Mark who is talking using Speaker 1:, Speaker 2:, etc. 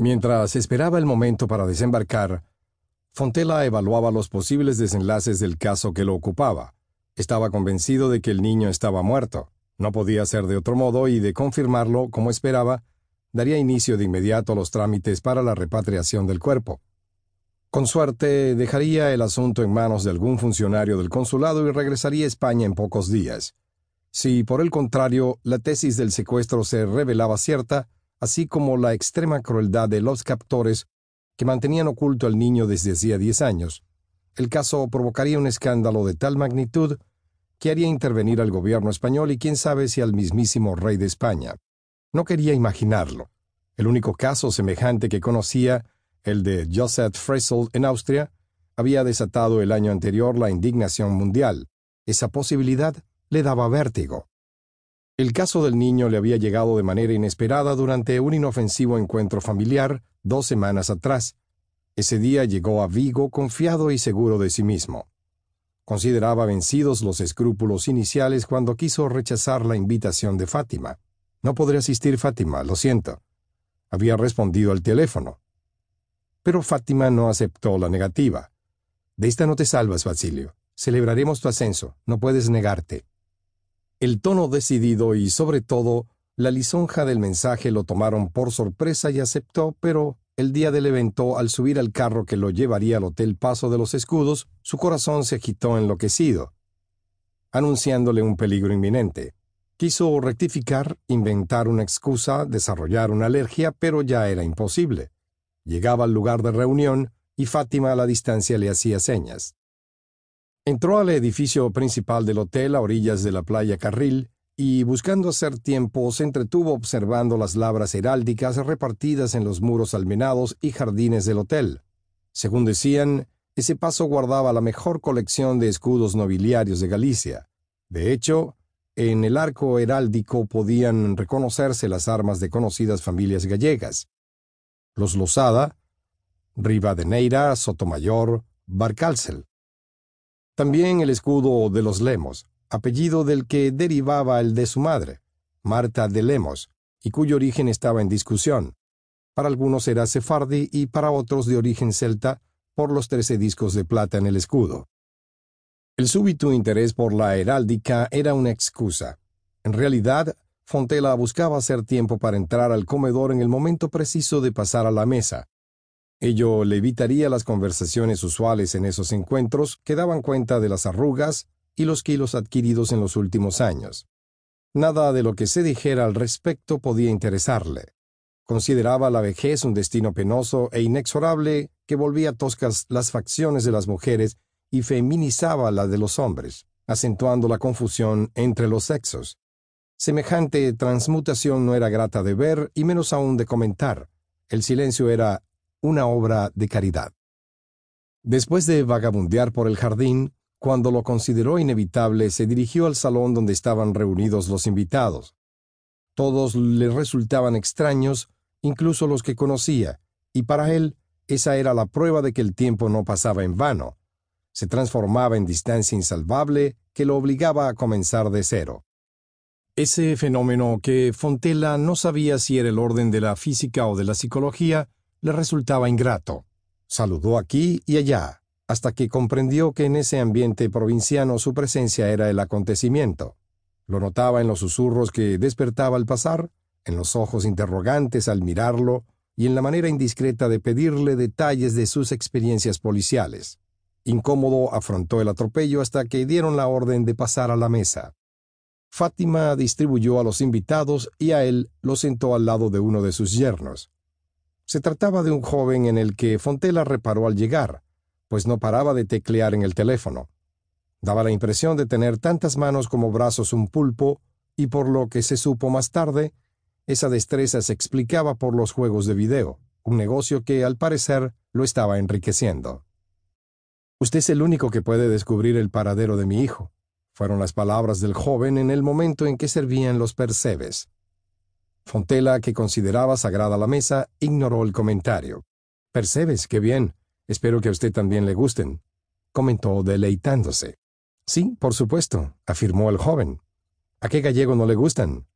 Speaker 1: Mientras esperaba el momento para desembarcar, Fontela evaluaba los posibles desenlaces del caso que lo ocupaba. Estaba convencido de que el niño estaba muerto. No podía ser de otro modo y de confirmarlo, como esperaba, daría inicio de inmediato a los trámites para la repatriación del cuerpo. Con suerte, dejaría el asunto en manos de algún funcionario del consulado y regresaría a España en pocos días. Si, por el contrario, la tesis del secuestro se revelaba cierta, así como la extrema crueldad de los captores que mantenían oculto al niño desde hacía diez años, el caso provocaría un escándalo de tal magnitud que haría intervenir al gobierno español y quién sabe si al mismísimo rey de España. No quería imaginarlo. El único caso semejante que conocía el de Joseph Fresel en Austria, había desatado el año anterior la indignación mundial. Esa posibilidad le daba vértigo. El caso del niño le había llegado de manera inesperada durante un inofensivo encuentro familiar dos semanas atrás. Ese día llegó a Vigo confiado y seguro de sí mismo. Consideraba vencidos los escrúpulos iniciales cuando quiso rechazar la invitación de Fátima. No podré asistir, Fátima, lo siento. Había respondido al teléfono. Pero Fátima no aceptó la negativa. De esta no te salvas, Basilio. Celebraremos tu ascenso. No puedes negarte. El tono decidido y, sobre todo, la lisonja del mensaje lo tomaron por sorpresa y aceptó, pero el día del evento, al subir al carro que lo llevaría al Hotel Paso de los Escudos, su corazón se agitó enloquecido, anunciándole un peligro inminente. Quiso rectificar, inventar una excusa, desarrollar una alergia, pero ya era imposible. Llegaba al lugar de reunión y Fátima a la distancia le hacía señas. Entró al edificio principal del hotel a orillas de la playa Carril y, buscando hacer tiempo, se entretuvo observando las labras heráldicas repartidas en los muros almenados y jardines del hotel. Según decían, ese paso guardaba la mejor colección de escudos nobiliarios de Galicia. De hecho, en el arco heráldico podían reconocerse las armas de conocidas familias gallegas los Lozada, Rivadeneira, Sotomayor, Barcalcel. También el escudo de los Lemos, apellido del que derivaba el de su madre, Marta de Lemos, y cuyo origen estaba en discusión. Para algunos era sefardi y para otros de origen celta por los trece discos de plata en el escudo. El súbito interés por la heráldica era una excusa. En realidad, Fontela buscaba hacer tiempo para entrar al comedor en el momento preciso de pasar a la mesa. Ello le evitaría las conversaciones usuales en esos encuentros que daban cuenta de las arrugas y los kilos adquiridos en los últimos años. Nada de lo que se dijera al respecto podía interesarle. Consideraba la vejez un destino penoso e inexorable que volvía toscas las facciones de las mujeres y feminizaba la de los hombres, acentuando la confusión entre los sexos. Semejante transmutación no era grata de ver y menos aún de comentar. El silencio era una obra de caridad. Después de vagabundear por el jardín, cuando lo consideró inevitable, se dirigió al salón donde estaban reunidos los invitados. Todos le resultaban extraños, incluso los que conocía, y para él esa era la prueba de que el tiempo no pasaba en vano. Se transformaba en distancia insalvable que lo obligaba a comenzar de cero. Ese fenómeno que Fontella no sabía si era el orden de la física o de la psicología, le resultaba ingrato. Saludó aquí y allá, hasta que comprendió que en ese ambiente provinciano su presencia era el acontecimiento. Lo notaba en los susurros que despertaba al pasar, en los ojos interrogantes al mirarlo y en la manera indiscreta de pedirle detalles de sus experiencias policiales. Incómodo afrontó el atropello hasta que dieron la orden de pasar a la mesa. Fátima distribuyó a los invitados y a él lo sentó al lado de uno de sus yernos. Se trataba de un joven en el que Fontela reparó al llegar, pues no paraba de teclear en el teléfono. Daba la impresión de tener tantas manos como brazos un pulpo, y por lo que se supo más tarde, esa destreza se explicaba por los juegos de video, un negocio que, al parecer, lo estaba enriqueciendo. Usted es el único que puede descubrir el paradero de mi hijo, fueron las palabras del joven en el momento en que servían los percebes. Fontela, que consideraba sagrada la mesa, ignoró el comentario. Percebes, qué bien. Espero que a usted también le gusten, comentó deleitándose. Sí, por supuesto, afirmó el joven. ¿A qué gallego no le gustan?